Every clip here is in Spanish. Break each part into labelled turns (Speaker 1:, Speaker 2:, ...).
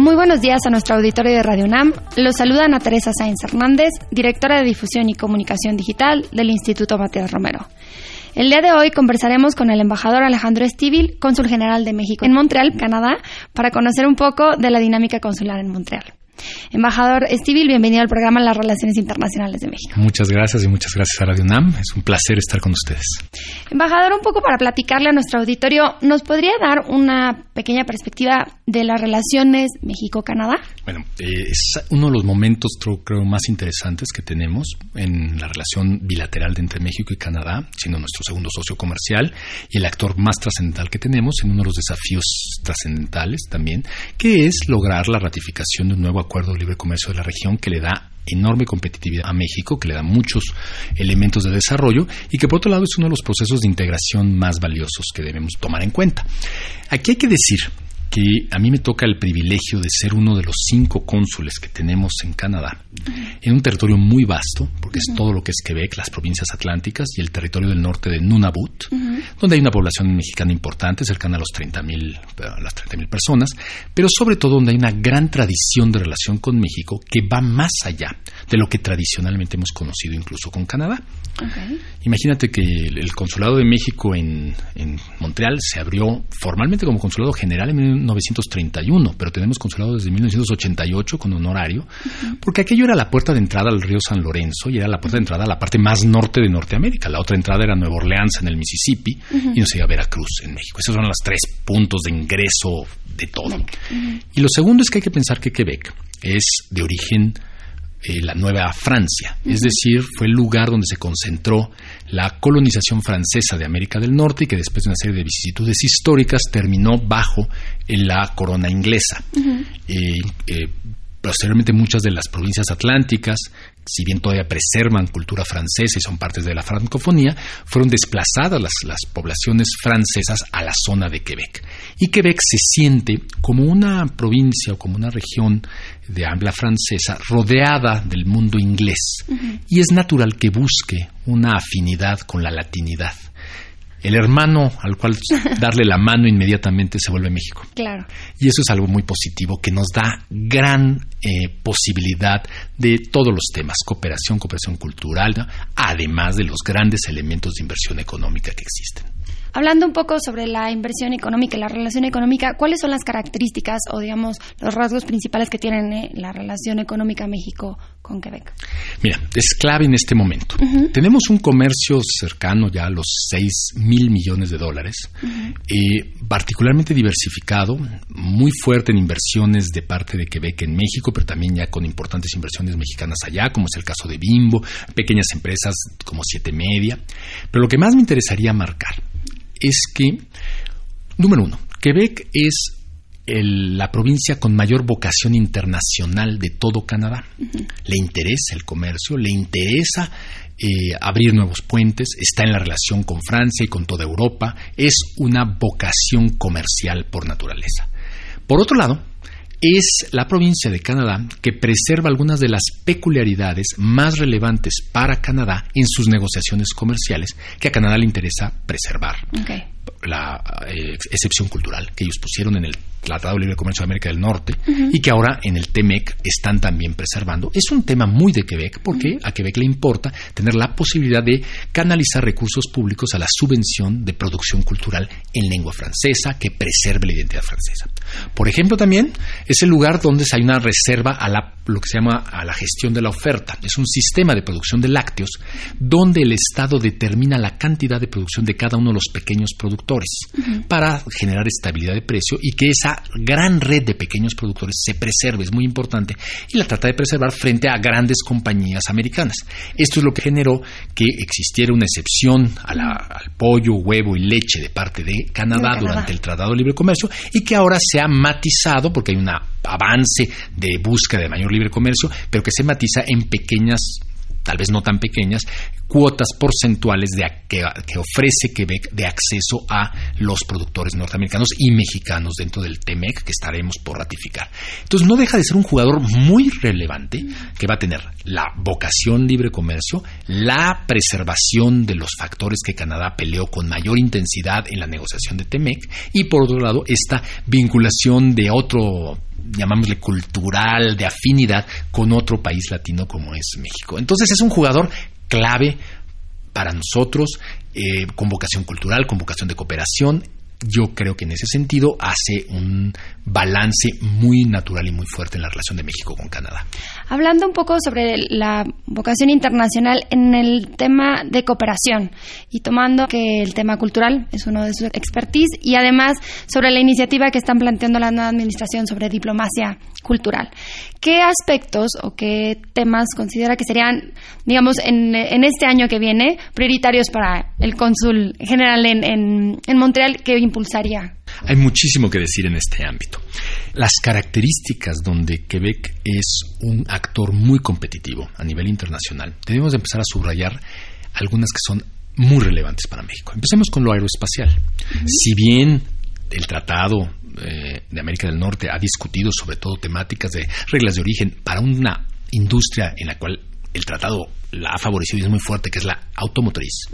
Speaker 1: Muy buenos días a nuestro auditorio de Radio UNAM. Los saluda Ana Teresa Sáenz Hernández, directora de Difusión y Comunicación Digital del Instituto Matías Romero. El día de hoy conversaremos con el embajador Alejandro Estivil, cónsul general de México en Montreal, Canadá, para conocer un poco de la dinámica consular en Montreal. Embajador Estivil, bienvenido al programa Las Relaciones Internacionales de México.
Speaker 2: Muchas gracias y muchas gracias a Radio UNAM. Es un placer estar con ustedes.
Speaker 1: Embajador, un poco para platicarle a nuestro auditorio, ¿nos podría dar una pequeña perspectiva de las relaciones México-Canadá?
Speaker 2: Bueno, eh, es uno de los momentos, creo, más interesantes que tenemos en la relación bilateral entre México y Canadá, siendo nuestro segundo socio comercial y el actor más trascendental que tenemos en uno de los desafíos trascendentales también, que es lograr la ratificación de un nuevo acuerdo de libre comercio de la región que le da enorme competitividad a México, que le da muchos elementos de desarrollo y que por otro lado es uno de los procesos de integración más valiosos que debemos tomar en cuenta. Aquí hay que decir que a mí me toca el privilegio de ser uno de los cinco cónsules que tenemos en Canadá, en un territorio muy vasto, porque es todo lo que es Quebec, las provincias atlánticas y el territorio del norte de Nunavut, donde hay una población mexicana importante, cercana a los 30.000 las 30 personas, pero sobre todo donde hay una gran tradición de relación con México que va más allá de lo que tradicionalmente hemos conocido incluso con Canadá. Imagínate que el, Consulado de México en, Montreal se abrió formalmente como Consulado General en 1931, pero tenemos consulado desde 1988 con honorario, porque aquello era la puerta de entrada al río San Lorenzo y era la puerta de entrada a la parte más norte de Norteamérica. La otra entrada era Nueva Orleans en el Mississippi y nos iba a Veracruz en México. Esos son los tres puntos de ingreso de todo. Y lo segundo es que hay que pensar que Quebec es de origen eh, la Nueva Francia, es decir, fue el lugar donde se concentró la colonización francesa de América del Norte y que después de una serie de vicisitudes históricas terminó bajo la corona inglesa. Eh, posteriormente muchas de las provincias atlánticas, si bien todavía preservan cultura francesa y son partes de la francofonía, fueron desplazadas las, las, poblaciones francesas a la zona de Quebec. Y Quebec se siente como una provincia o como una región de habla francesa rodeada del mundo inglés. Y es natural que busque una afinidad con la latinidad el hermano al cual darle la mano inmediatamente se vuelve México.
Speaker 1: Claro.
Speaker 2: Y eso es algo muy positivo que nos da gran eh, posibilidad de todos los temas, cooperación, cooperación cultural, además de los grandes elementos de inversión económica que existen.
Speaker 1: Hablando un poco sobre la inversión económica y la relación económica, ¿cuáles son las características o, digamos, los rasgos principales que tiene eh, la relación económica México con Quebec?
Speaker 2: Mira, es clave en este momento. Tenemos un comercio cercano ya a los 6 mil millones de dólares, eh, particularmente diversificado, muy fuerte en inversiones de parte de Quebec en México, pero también ya con importantes inversiones mexicanas allá, como es el caso de Bimbo, pequeñas empresas como Siete Media. Pero lo que más me interesaría marcar es que, número uno, Quebec es la provincia con mayor vocación internacional de todo Canadá. Le interesa el comercio, le interesa eh, abrir nuevos puentes, está en la relación con Francia y con toda Europa, es una vocación comercial por naturaleza. Por otro lado, es la provincia de Canadá que preserva algunas de las peculiaridades más relevantes para Canadá en sus negociaciones comerciales que a Canadá le interesa preservar. La eh, excepción cultural que ellos pusieron en el Tratado de Libre Comercio de América del Norte y que ahora en el TEMEC están también preservando. Es un tema muy de Quebec porque a Quebec le importa tener la posibilidad de canalizar recursos públicos a la subvención de producción cultural en lengua francesa que preserve la identidad francesa. Por ejemplo, también es el lugar donde hay una reserva a la, lo que se llama a la gestión de la oferta. Es un sistema de producción de lácteos donde el Estado determina la cantidad de producción de cada uno de los pequeños productores productores para generar estabilidad de precio y que esa gran red de pequeños productores se preserve, es muy importante, y la trata de preservar frente a grandes compañías americanas. Esto es lo que generó que existiera una excepción al pollo, huevo y leche de parte de Canadá, durante el Tratado de Libre Comercio y que ahora se ha matizado porque hay un avance de búsqueda de mayor libre comercio, pero que se matiza en pequeñas tal vez no tan pequeñas, cuotas porcentuales de, que, ofrece Quebec de acceso a los productores norteamericanos y mexicanos dentro del TEMEC que estaremos por ratificar. Entonces no deja de ser un jugador muy relevante que va a tener la vocación libre comercio, la preservación de los factores que Canadá peleó con mayor intensidad en la negociación de TEMEC y por otro lado esta vinculación de otro llamámosle cultural, de afinidad con otro país latino como es México. Entonces es un jugador clave para nosotros, eh, con vocación cultural, con vocación de cooperación yo creo que en ese sentido hace un balance muy natural y muy fuerte en la relación de México con Canadá.
Speaker 1: Hablando un poco sobre la vocación internacional en el tema de cooperación y tomando que el tema cultural es uno de sus expertise y además sobre la iniciativa que están planteando la nueva administración sobre diplomacia cultural. ¿Qué aspectos o qué temas considera que serían, digamos, en, este año que viene prioritarios para el cónsul general en, en Montreal que impulsaría?
Speaker 2: Hay muchísimo que decir en este ámbito. Las características donde Quebec es un actor muy competitivo a nivel internacional, debemos empezar a subrayar algunas que son muy relevantes para México. Empecemos con lo aeroespacial. Si bien el tratado eh, de América del Norte ha discutido sobre todo temáticas de reglas de origen para una industria en la cual el tratado la ha favorecido y es muy fuerte, que es la automotriz.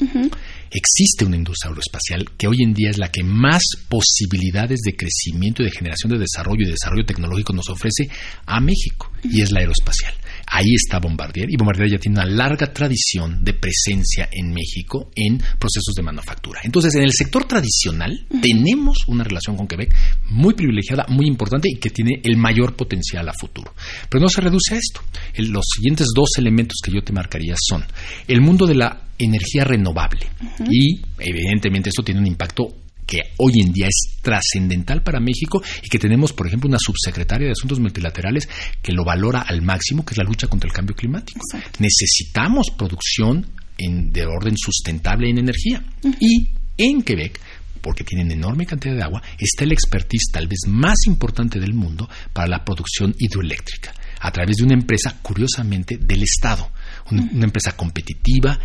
Speaker 2: Existe una industria aeroespacial que hoy en día es la que más posibilidades de crecimiento y de generación de desarrollo y desarrollo tecnológico nos ofrece a México, y es la aeroespacial. Ahí está Bombardier y Bombardier ya tiene una larga tradición de presencia en México en procesos de manufactura. Entonces, en el sector tradicional tenemos una relación con Quebec muy privilegiada, muy importante y que tiene el mayor potencial a futuro. Pero no se reduce a esto. los siguientes dos elementos que yo te marcaría son el mundo de la energía renovable y evidentemente esto tiene un impacto que hoy en día es trascendental para México y que tenemos, por ejemplo, una subsecretaria de Asuntos Multilaterales que lo valora al máximo, que es la lucha contra el cambio climático. Necesitamos producción de orden sustentable en energía. Y en Quebec porque tienen enorme cantidad de agua, está el expertise tal vez más importante del mundo para la producción hidroeléctrica, a través de una empresa, curiosamente, del Estado, una empresa competitiva,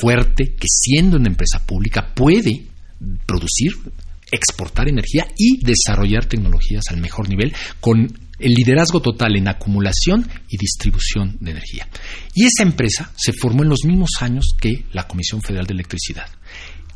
Speaker 2: fuerte, que siendo una empresa pública puede producir, exportar energía y desarrollar tecnologías al mejor nivel con el liderazgo total en acumulación y distribución de energía. Y esa empresa se formó en los mismos años que la Comisión Federal de Electricidad.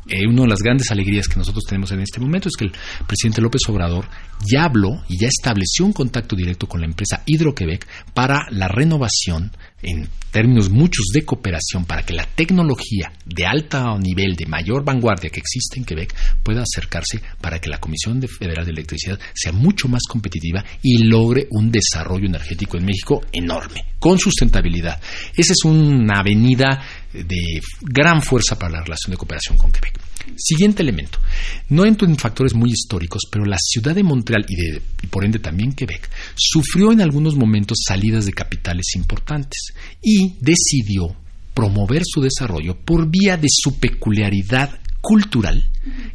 Speaker 2: Eh, una de las grandes alegrías que nosotros tenemos en este momento es que el presidente López Obrador ya habló y ya estableció un contacto directo con la empresa Hidroquebec para la renovación en términos muchos de cooperación para que la tecnología de alto nivel, de mayor vanguardia que existe en Quebec pueda acercarse para que la Comisión Federal de Electricidad sea mucho más competitiva y logre un desarrollo energético en México enorme, con sustentabilidad. Esa es una avenida de gran fuerza para la relación de cooperación con Quebec. Siguiente elemento. No entro en factores muy históricos, pero la ciudad de Montreal y, de, por ende también Quebec sufrió en algunos momentos salidas de capitales importantes y decidió promover su desarrollo por vía de su peculiaridad cultural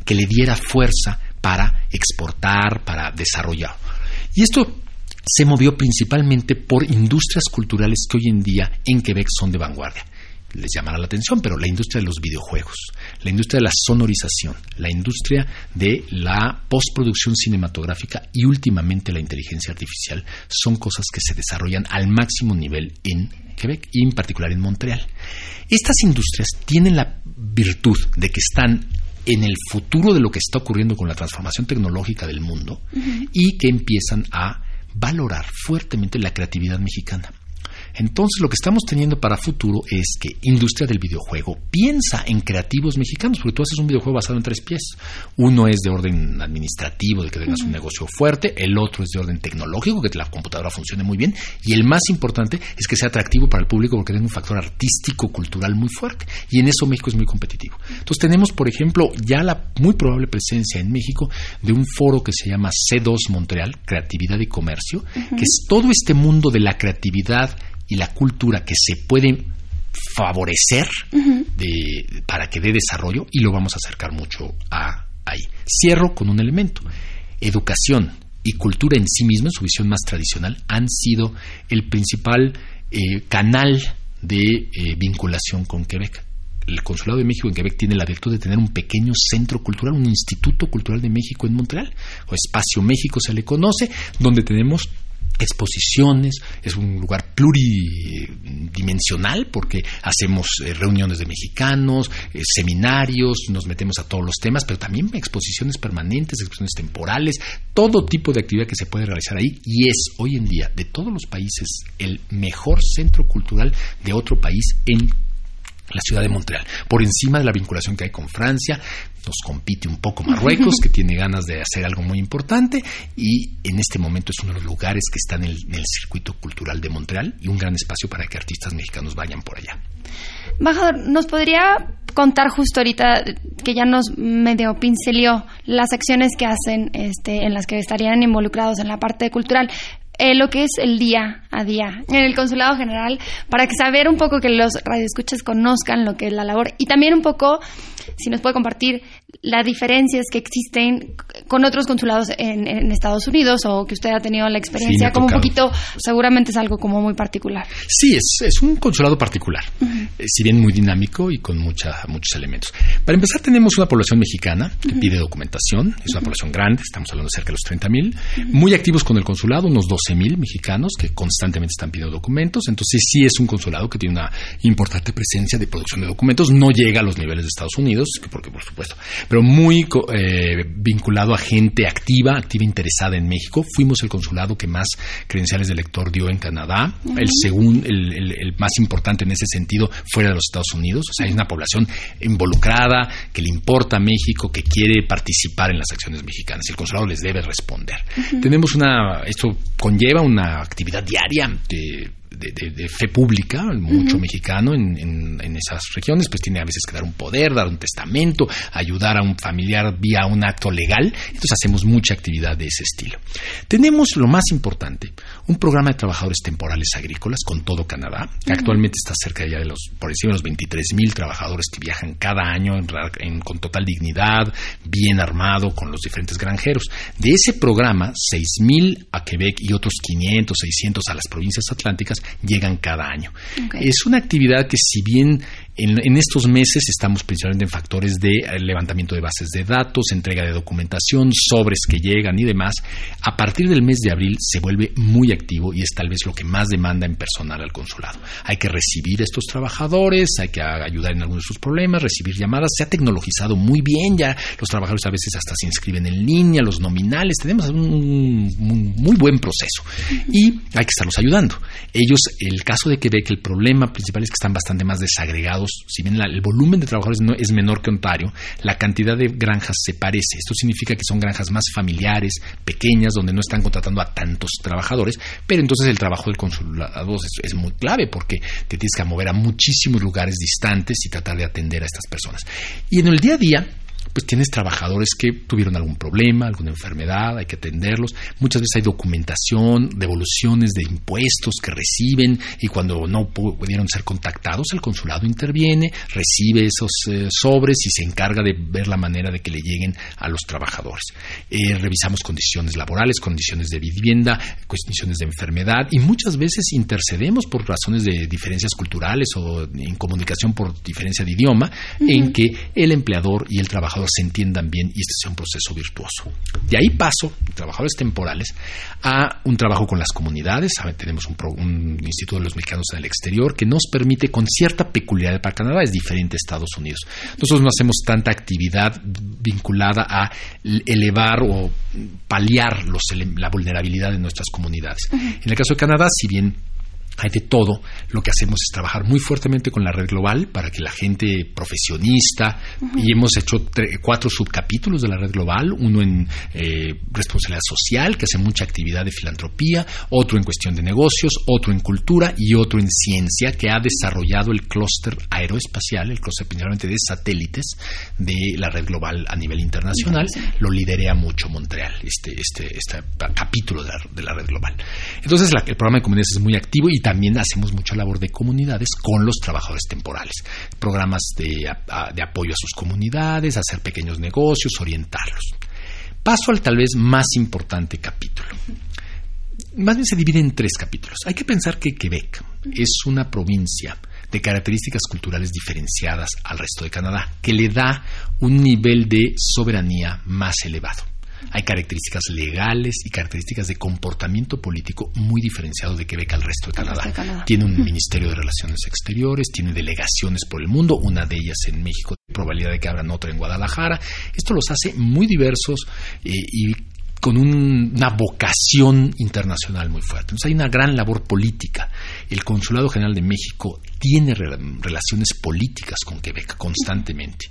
Speaker 2: que le diera fuerza para exportar, para desarrollar. Y esto se movió principalmente por industrias culturales que hoy en día en Quebec son de vanguardia les llamará la atención, pero la industria de los videojuegos, la industria de la sonorización, la industria de la postproducción cinematográfica y últimamente la inteligencia artificial son cosas que se desarrollan al máximo nivel en Quebec y en particular en Montreal. Estas industrias tienen la virtud de que están en el futuro de lo que está ocurriendo con la transformación tecnológica del mundo y que empiezan a valorar fuertemente la creatividad mexicana. Entonces lo que estamos teniendo para futuro es que industria del videojuego piensa en creativos mexicanos, porque tú haces un videojuego basado en tres pies. Uno es de orden administrativo, de que tengas un negocio fuerte, el otro es de orden tecnológico, que la computadora funcione muy bien, y el más importante es que sea atractivo para el público porque tenga un factor artístico, cultural muy fuerte. Y en eso México es muy competitivo. Entonces tenemos, por ejemplo, ya la muy probable presencia en México de un foro que se llama C2 Montreal, Creatividad y Comercio, que es todo este mundo de la creatividad y la cultura que se puede favorecer para que dé desarrollo y lo vamos a acercar mucho a ahí. Cierro con un elemento. Educación y cultura en sí misma, en su visión más tradicional, han sido el principal eh, canal de eh, vinculación con Quebec. El Consulado de México en Quebec tiene la virtud de tener un pequeño centro cultural, un Instituto Cultural de México en Montreal, o Espacio México se le conoce, donde tenemos exposiciones, es un lugar pluridimensional porque hacemos eh, reuniones de mexicanos, eh, seminarios, nos metemos a todos los temas, pero también exposiciones permanentes, exposiciones temporales, todo tipo de actividad que se puede realizar ahí y es hoy en día de todos los países el mejor centro cultural de otro país en la ciudad de Montreal, por encima de la vinculación que hay con Francia, nos compite un poco Marruecos, que tiene ganas de hacer algo muy importante, y en este momento es uno de los lugares que en el, en el circuito cultural de Montreal y un gran espacio para que artistas mexicanos vayan por allá.
Speaker 1: Bajador, ¿nos podría contar justo ahorita que ya nos medio pincelió las acciones que hacen este, en las que estarían involucrados en la parte cultural? Eh, lo que es el día a día en el consulado general para que saber un poco que los radioescuchas conozcan lo que es la labor y también un poco si nos puede compartir las diferencias que existen con otros consulados en, Estados Unidos o que usted ha tenido la experiencia, como un poquito, seguramente es algo como muy particular.
Speaker 2: Sí, es, es un consulado particular, eh, si bien muy dinámico y con mucha, muchos elementos. Para empezar, tenemos una población mexicana que pide documentación, es una población grande, estamos hablando de cerca de los 30 mil, muy activos con el consulado, unos 12 mil mexicanos que constantemente están pidiendo documentos, entonces sí es un consulado que tiene una importante presencia de producción de documentos, no llega a los niveles de Estados Unidos, porque por supuesto, pero muy eh, vinculado a gente activa, activa interesada en México. Fuimos el consulado que más credenciales de lector dio en Canadá, el segundo, el, más importante en ese sentido fuera de los Estados Unidos. O sea, hay una población involucrada que le importa a México, que quiere participar en las acciones mexicanas. El consulado les debe responder. Tenemos una, esto conlleva una actividad diaria de de, fe pública, mucho mexicano en, en, esas regiones, pues tiene a veces que dar un poder, dar un testamento, ayudar a un familiar vía un acto legal. Entonces hacemos mucha actividad de ese estilo. Tenemos lo más importante, un programa de trabajadores temporales agrícolas con todo Canadá, que actualmente está cerca ya de los, por encima de los 23 mil trabajadores que viajan cada año con total dignidad, bien armado, con los diferentes granjeros. De ese programa, 6 mil a Quebec y otros 500, 600 a las provincias atlánticas llegan cada año. Es una actividad que si bien en, estos meses estamos principalmente en factores de eh, levantamiento de bases de datos, entrega de documentación, sobres que llegan y demás. A partir del mes de abril se vuelve muy activo y es tal vez lo que más demanda en personal al consulado. Hay que recibir a estos trabajadores, hay que ayudar en algunos de sus problemas, recibir llamadas. Se ha tecnologizado muy bien, ya los trabajadores a veces hasta se inscriben en línea, los nominales. Tenemos un, muy buen proceso y hay que estarlos ayudando. Ellos, el caso de Quebec, el problema principal es que están bastante más desagregados si bien el volumen de trabajadores no, es menor que Ontario, la cantidad de granjas se parece. Esto significa que son granjas más familiares, pequeñas, donde no están contratando a tantos trabajadores, pero entonces el trabajo del consulado es, es muy clave porque te tienes que mover a muchísimos lugares distantes y tratar de atender a estas personas. Y en el día a día, pues tienes trabajadores que tuvieron algún problema, alguna enfermedad, hay que atenderlos. Muchas veces hay documentación, devoluciones de impuestos que reciben y cuando no pudieron ser contactados, el consulado interviene, recibe esos eh, sobres y se encarga de ver la manera de que le lleguen a los trabajadores. Eh, revisamos condiciones laborales, condiciones de vivienda, condiciones de enfermedad y muchas veces intercedemos por razones de diferencias culturales o en comunicación por diferencia de idioma, en que el empleador y el trabajador se entiendan bien y este sea un proceso virtuoso. De ahí paso, trabajadores temporales, a un trabajo con las comunidades. tenemos un, Instituto de los Mexicanos en el Exterior que nos permite, con cierta peculiaridad para Canadá, es diferente a Estados Unidos. Nosotros no hacemos tanta actividad vinculada a elevar o paliar la vulnerabilidad de nuestras comunidades. En el caso de Canadá, si bien hay de todo. Lo que hacemos es trabajar muy fuertemente con la red global para que la gente profesionista, y hemos hecho cuatro subcapítulos de la red global, uno en eh, responsabilidad social, que hace mucha actividad de filantropía, otro en cuestión de negocios, otro en cultura y otro en ciencia, que ha desarrollado el clúster aeroespacial, el clúster principalmente de satélites de la red global a nivel internacional. Lo liderea mucho Montreal, este, este, este capítulo de la, de la red global. Entonces, la, el programa de comunidades es muy activo y también hacemos mucha labor de comunidades con los trabajadores temporales, programas de, apoyo a sus comunidades, hacer pequeños negocios, orientarlos. Paso al tal vez más importante capítulo. Más bien se divide en tres capítulos. Hay que pensar que Quebec es una provincia de características culturales diferenciadas al resto de Canadá, que le da un nivel de soberanía más elevado. Hay características legales y características de comportamiento político muy diferenciados de Quebec al resto de Canadá. Tiene un Ministerio de Relaciones Exteriores, tiene delegaciones por el mundo, una de ellas en México, probabilidad de que abran otra en Guadalajara. Esto los hace muy diversos eh, y con una vocación internacional muy fuerte. Entonces hay una gran labor política. El Consulado General de México tiene relaciones políticas con Quebec constantemente.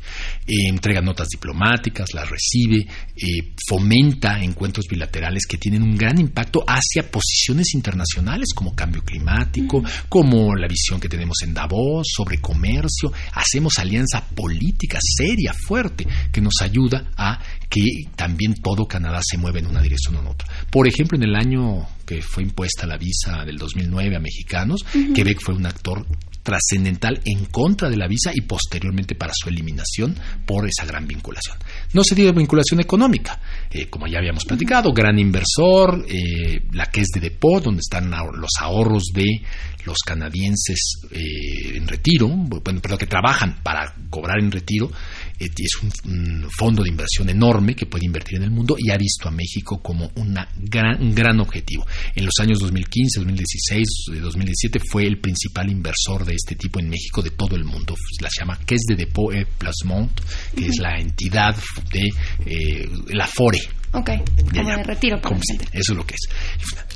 Speaker 2: Eh, entrega notas diplomáticas, las recibe, eh, fomenta encuentros bilaterales que tienen un gran impacto hacia posiciones internacionales como cambio climático, como la visión que tenemos en Davos sobre comercio. Hacemos alianza política seria, fuerte, que nos ayuda a que también todo Canadá se mueva en una dirección o en otra. Por ejemplo, en el año que fue impuesta la visa del 2009 a mexicanos, Quebec fue un actor trascendental en contra de la visa y posteriormente para su eliminación por esa gran vinculación. No se dio vinculación económica, eh, como ya habíamos platicado, gran inversor, eh, la que es de Depot, donde están los ahorros de los canadienses eh, en retiro, bueno, perdón, que trabajan para cobrar en retiro, eh, es un, fondo de inversión enorme que puede invertir en el mundo y ha visto a México como una gran, un gran objetivo. En los años 2015, 2016, 2017 fue el principal inversor de este tipo en México de todo el mundo. La llama que es de Depot et Placement, que es la entidad de eh, la FORE.
Speaker 1: Ok, como de retiro para
Speaker 2: Eso es lo que es.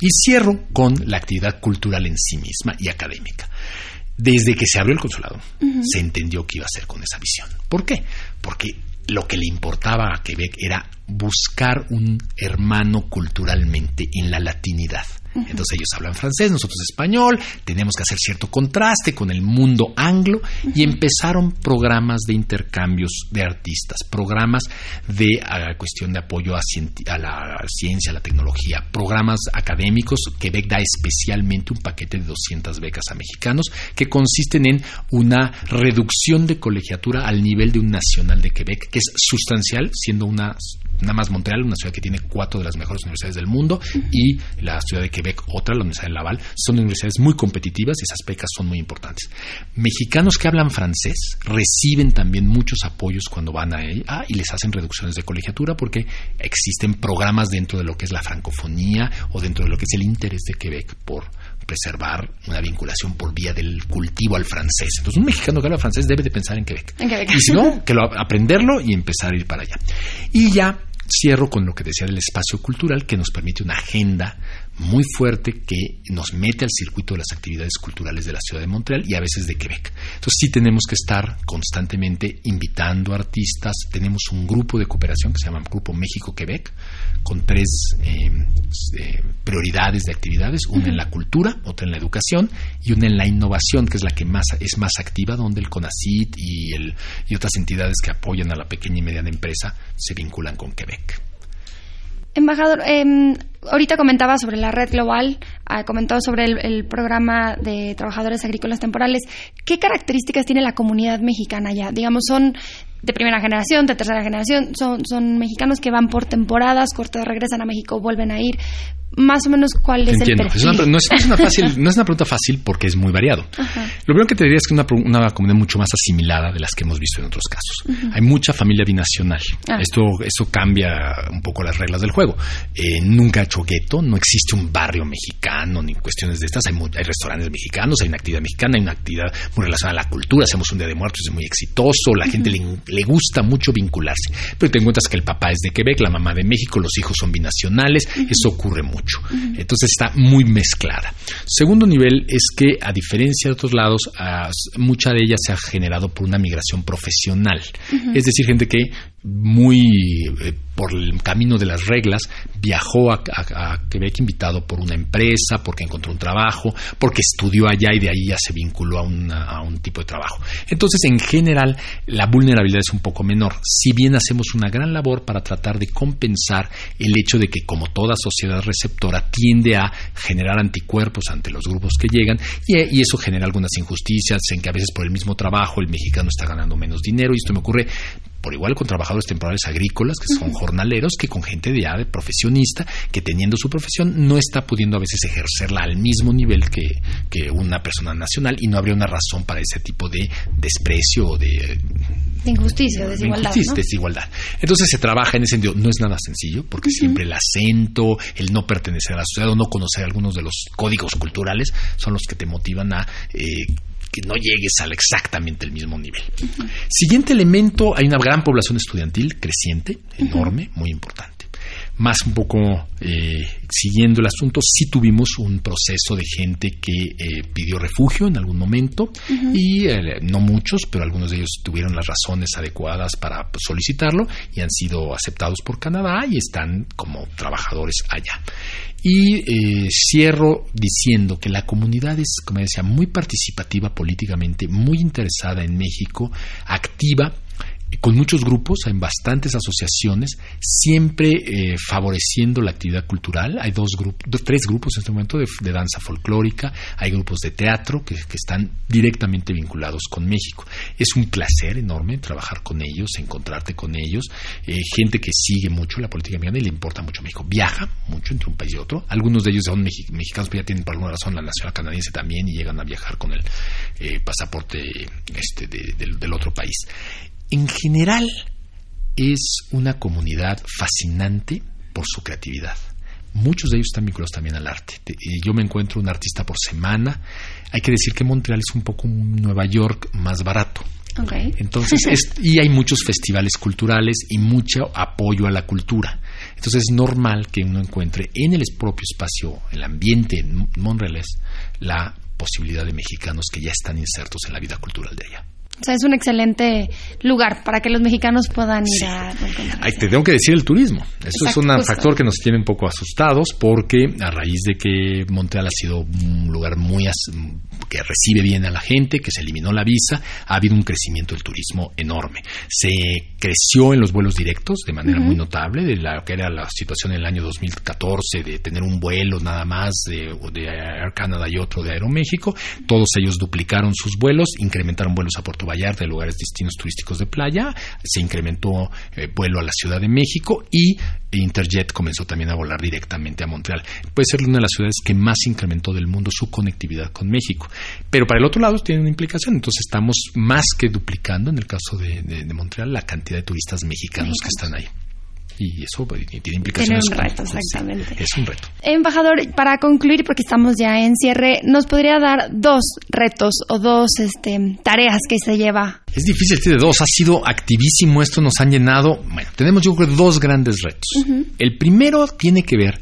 Speaker 2: Y cierro con la actividad cultural en sí misma y académica. Desde que se abrió el consulado, se entendió que iba a ser con esa visión. ¿Por qué? Porque lo que le importaba a Quebec era buscar un hermano culturalmente en la latinidad. Entonces ellos hablan francés, nosotros español, tenemos que hacer cierto contraste con el mundo anglo y empezaron programas de intercambios de artistas, programas de cuestión de apoyo a, la ciencia, a la tecnología, programas académicos. Quebec da especialmente un paquete de 200 becas a mexicanos que consisten en una reducción de colegiatura al nivel de un nacional de Quebec, que es sustancial, siendo una nada más Montreal, una ciudad que tiene cuatro de las mejores universidades del mundo, y la ciudad de Quebec, otra, la Universidad de Laval, son universidades muy competitivas y esas becas son muy importantes. Mexicanos que hablan francés reciben también muchos apoyos cuando van a ella ah, y les hacen reducciones de colegiatura porque existen programas dentro de lo que es la francofonía o dentro de lo que es el interés de Quebec por preservar una vinculación por vía del cultivo al francés. Entonces, un mexicano que habla francés debe de pensar en Quebec. En Quebec. Y si no, que lo, aprenderlo y empezar a ir para allá. Y ya cierro con lo que decía del espacio cultural, que nos permite una agenda muy fuerte que nos mete al circuito de las actividades culturales de la ciudad de Montreal y a veces de Quebec. Entonces sí tenemos que estar constantemente invitando artistas. Tenemos un grupo de cooperación que se llama Grupo México-Quebec, con tres eh, eh, prioridades de actividades, una en la cultura, otra en la educación y una en la innovación, que es la que más es más activa, donde el CONACIT y, el, y otras entidades que apoyan a la pequeña y mediana empresa se vinculan con Quebec.
Speaker 1: Embajador, eh, ahorita comentaba sobre la red global, ha comentado sobre el, programa de trabajadores agrícolas temporales. ¿Qué características tiene la comunidad mexicana allá? Digamos, son de primera generación, de tercera generación, son, son mexicanos que van por temporadas, cortos regresan a México, vuelven a ir más o menos cuál es el perfil.
Speaker 2: no, es, una fácil, no es una pregunta fácil porque es muy variado. Lo primero que te diría es que es una, una, comunidad mucho más asimilada de las que hemos visto en otros casos. Hay mucha familia binacional. Ah. Esto, esto cambia un poco las reglas del juego. Eh, nunca verdadero gueto, no existe un barrio mexicano ni cuestiones de estas. Hay, hay, restaurantes mexicanos, hay una actividad mexicana, hay una actividad muy relacionada a la cultura. Hacemos un Día de Muertos, es muy exitoso, la gente le, le, gusta mucho vincularse. Pero te encuentras que el papá es de Quebec, la mamá de México, los hijos son binacionales, eso ocurre mucho. Entonces está muy mezclada. Segundo nivel es que, a diferencia de otros lados, mucha de ella se ha generado por una migración profesional. Es decir, gente que muy eh, por el camino de las reglas, viajó a, Quebec invitado por una empresa, porque encontró un trabajo, porque estudió allá y de ahí ya se vinculó a, a un tipo de trabajo. Entonces, en general, la vulnerabilidad es un poco menor, si bien hacemos una gran labor para tratar de compensar el hecho de que, como toda sociedad receptora, tiende a generar anticuerpos ante los grupos que llegan y eso genera algunas injusticias en que a veces por el mismo trabajo el mexicano está ganando menos dinero y esto me ocurre por igual con trabajadores temporales agrícolas, que son jornaleros, que con gente de ya de profesionista, que teniendo su profesión no está pudiendo a veces ejercerla al mismo nivel que, que una persona nacional y no habría una razón para ese tipo de desprecio o de
Speaker 1: injusticia, desigualdad.
Speaker 2: Injusticia, desigualdad. Entonces se trabaja en ese sentido. No es nada sencillo, porque siempre el acento, el no pertenecer a la sociedad o no conocer algunos de los códigos culturales son los que te motivan a eh, que no llegues al exactamente el mismo nivel. Siguiente elemento, hay una gran población estudiantil creciente, enorme, muy importante más un poco eh, siguiendo el asunto, sí tuvimos un proceso de gente que eh, pidió refugio en algún momento y eh, no muchos, pero algunos de ellos tuvieron las razones adecuadas para solicitarlo y han sido aceptados por Canadá y están como trabajadores allá. Y cierro diciendo que la comunidad es, como decía, muy participativa políticamente, muy interesada en México, activa con muchos grupos, hay bastantes asociaciones, siempre eh, favoreciendo la actividad cultural. Hay dos grupos, tres grupos en este momento de, danza folclórica, hay grupos de teatro que, están directamente vinculados con México. Es un placer enorme trabajar con ellos, encontrarte con ellos, eh, gente que sigue mucho la política mexicana y le importa mucho México. Viaja mucho entre un país y otro. Algunos de ellos son mexicanos, pero ya tienen por alguna razón la nacional canadiense también y llegan a viajar con el eh, pasaporte este, del otro país. En general es una comunidad fascinante por su creatividad. Muchos de ellos están vinculados también al arte. Yo me encuentro un artista por semana. Hay que decir que Montreal es un poco un Nueva York más barato. Entonces, y hay muchos festivales culturales y mucho apoyo a la cultura. Entonces es normal que uno encuentre en el propio espacio, el ambiente en Montreal, la posibilidad de mexicanos que ya están insertos en la vida cultural de allá.
Speaker 1: O sea, es un excelente lugar para que los mexicanos puedan ir a
Speaker 2: Ay, te tengo que decir el turismo. Eso es un factor que nos tiene un poco asustados porque a raíz de que Montreal ha sido un lugar muy que recibe bien a la gente, que se eliminó la visa, ha habido un crecimiento del turismo enorme. Se creció en los vuelos directos de manera muy notable, de la que era la situación en el año 2014 de tener un vuelo nada más de, de Air Canada y otro de Aeroméxico. Todos ellos duplicaron sus vuelos, incrementaron vuelos a Puerto Vallarta, de lugares destinos turísticos de playa, se incrementó eh, vuelo a la Ciudad de México y Interjet comenzó también a volar directamente a Montreal. Puede ser una de las ciudades que más incrementó del mundo su conectividad con México. Pero para el otro lado tiene una implicación. Entonces estamos más que duplicando, en el caso de, de Montreal, la cantidad de turistas mexicanos que están ahí y eso pues, tiene implicaciones.
Speaker 1: Tiene un reto, exactamente.
Speaker 2: Es un reto.
Speaker 1: Embajador, para concluir, porque estamos ya en cierre, ¿nos podría dar dos retos o dos este, tareas que se lleva?
Speaker 2: Es difícil decir de dos, ha sido activísimo, esto nos han llenado. Bueno, tenemos yo creo dos grandes retos. El primero tiene que ver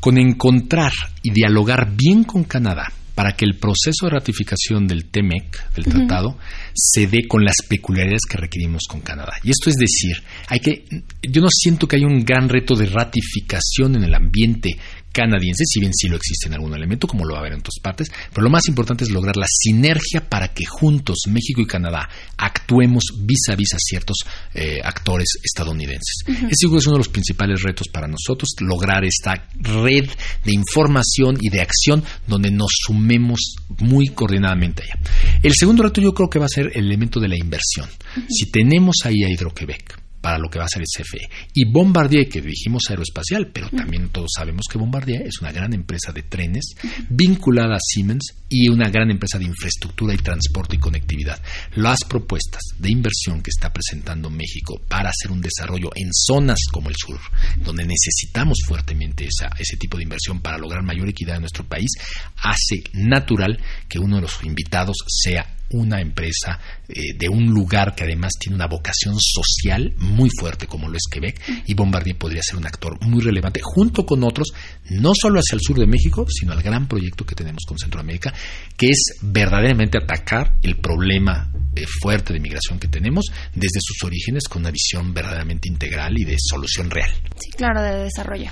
Speaker 2: con encontrar y dialogar bien con Canadá para que el proceso de ratificación del TEMEC, del tratado, se dé con las peculiaridades que requerimos con Canadá. Y esto es decir, hay que, yo no siento que haya un gran reto de ratificación en el ambiente canadiense, si bien sí lo existe en algún elemento, como lo va a haber en otras partes, pero lo más importante es lograr la sinergia para que juntos México y Canadá actuemos vis a vis a ciertos eh, actores estadounidenses. Ese es uno de los principales retos para nosotros, lograr esta red de información y de acción donde nos sumemos muy coordinadamente allá. El segundo reto yo creo que va a ser el elemento de la inversión. Si tenemos ahí a Hidroquebec, para lo que va a ser el CFE. Y Bombardier, que dijimos aeroespacial, pero también todos sabemos que Bombardier es una gran empresa de trenes vinculada a Siemens y una gran empresa de infraestructura y transporte y conectividad. Las propuestas de inversión que está presentando México para hacer un desarrollo en zonas como el sur, donde necesitamos fuertemente esa, ese tipo de inversión para lograr mayor equidad en nuestro país, hace natural que uno de los invitados sea una empresa eh, de un lugar que además tiene una vocación social muy fuerte como lo es Quebec y Bombardier podría ser un actor muy relevante junto con otros, no solo hacia el sur de México, sino al gran proyecto que tenemos con Centroamérica, que es verdaderamente atacar el problema eh, fuerte de migración que tenemos desde sus orígenes con una visión verdaderamente integral y de solución real.
Speaker 1: Sí, claro, de desarrollo.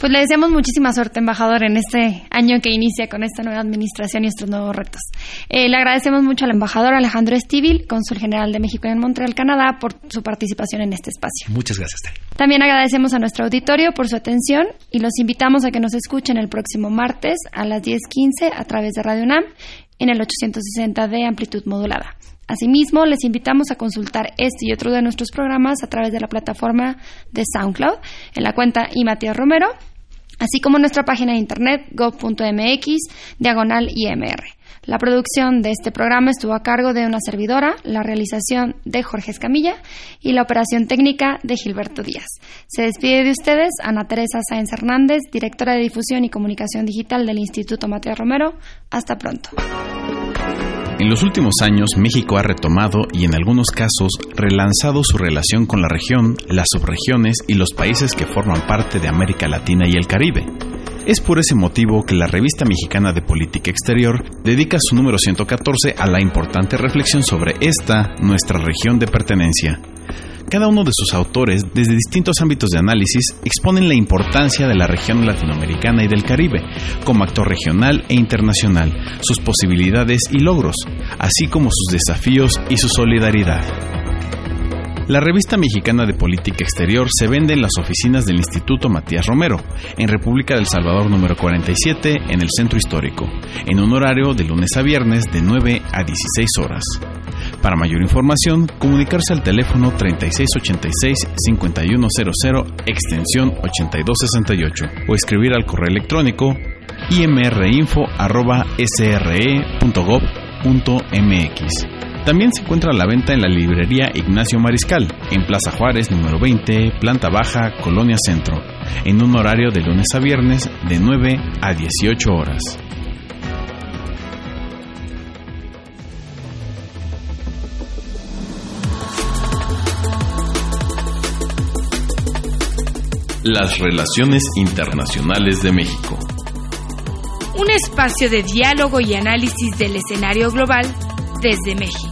Speaker 1: Pues le deseamos muchísima suerte, embajador, en este año que inicia con esta nueva administración y estos nuevos retos. Eh, le agradecemos mucho al embajador Alejandro Estivil, cónsul general de México en Montreal, Canadá, por su participación en este espacio.
Speaker 2: Muchas gracias.
Speaker 1: También agradecemos a nuestro auditorio por su atención y los invitamos a que nos escuchen el próximo martes a las 10.15 a través de Radio UNAM en el 860 de amplitud modulada. Asimismo, les invitamos a consultar este y otro de nuestros programas a través de la plataforma de SoundCloud en la cuenta y Matías Romero, así como nuestra página de internet go.mx diagonal IMR. La producción de este programa estuvo a cargo de una servidora, la realización de Jorge Escamilla y la operación técnica de Gilberto Díaz. Se despide de ustedes Ana Teresa Sáenz Hernández, directora de difusión y comunicación digital del Instituto Matías Romero. Hasta pronto.
Speaker 3: En los últimos años, México ha retomado y en algunos casos relanzado su relación con la región, las subregiones y los países que forman parte de América Latina y el Caribe. Es por ese motivo que la revista mexicana de política exterior dedica su número 114 a la importante reflexión sobre esta, nuestra región de pertenencia. Cada uno de sus autores, desde distintos ámbitos de análisis, exponen la importancia de la región latinoamericana y del Caribe, como actor regional e internacional, sus posibilidades y logros, así como sus desafíos y su solidaridad. La revista mexicana de política exterior se vende en las oficinas del Instituto Matías Romero, en República del Salvador número 47, en el Centro Histórico, en un horario de lunes a viernes de 9 a 16 horas. Para mayor información, comunicarse al teléfono 3686-5100, extensión 8268, o escribir al correo electrónico imrinfo.sre.gov.mx. También se encuentra a la venta en la librería Ignacio Mariscal, en Plaza Juárez número 20, planta baja, Colonia Centro, en un horario de lunes a viernes de 9 a 18 horas. Las relaciones internacionales de México.
Speaker 4: Un espacio de diálogo y análisis del escenario global desde México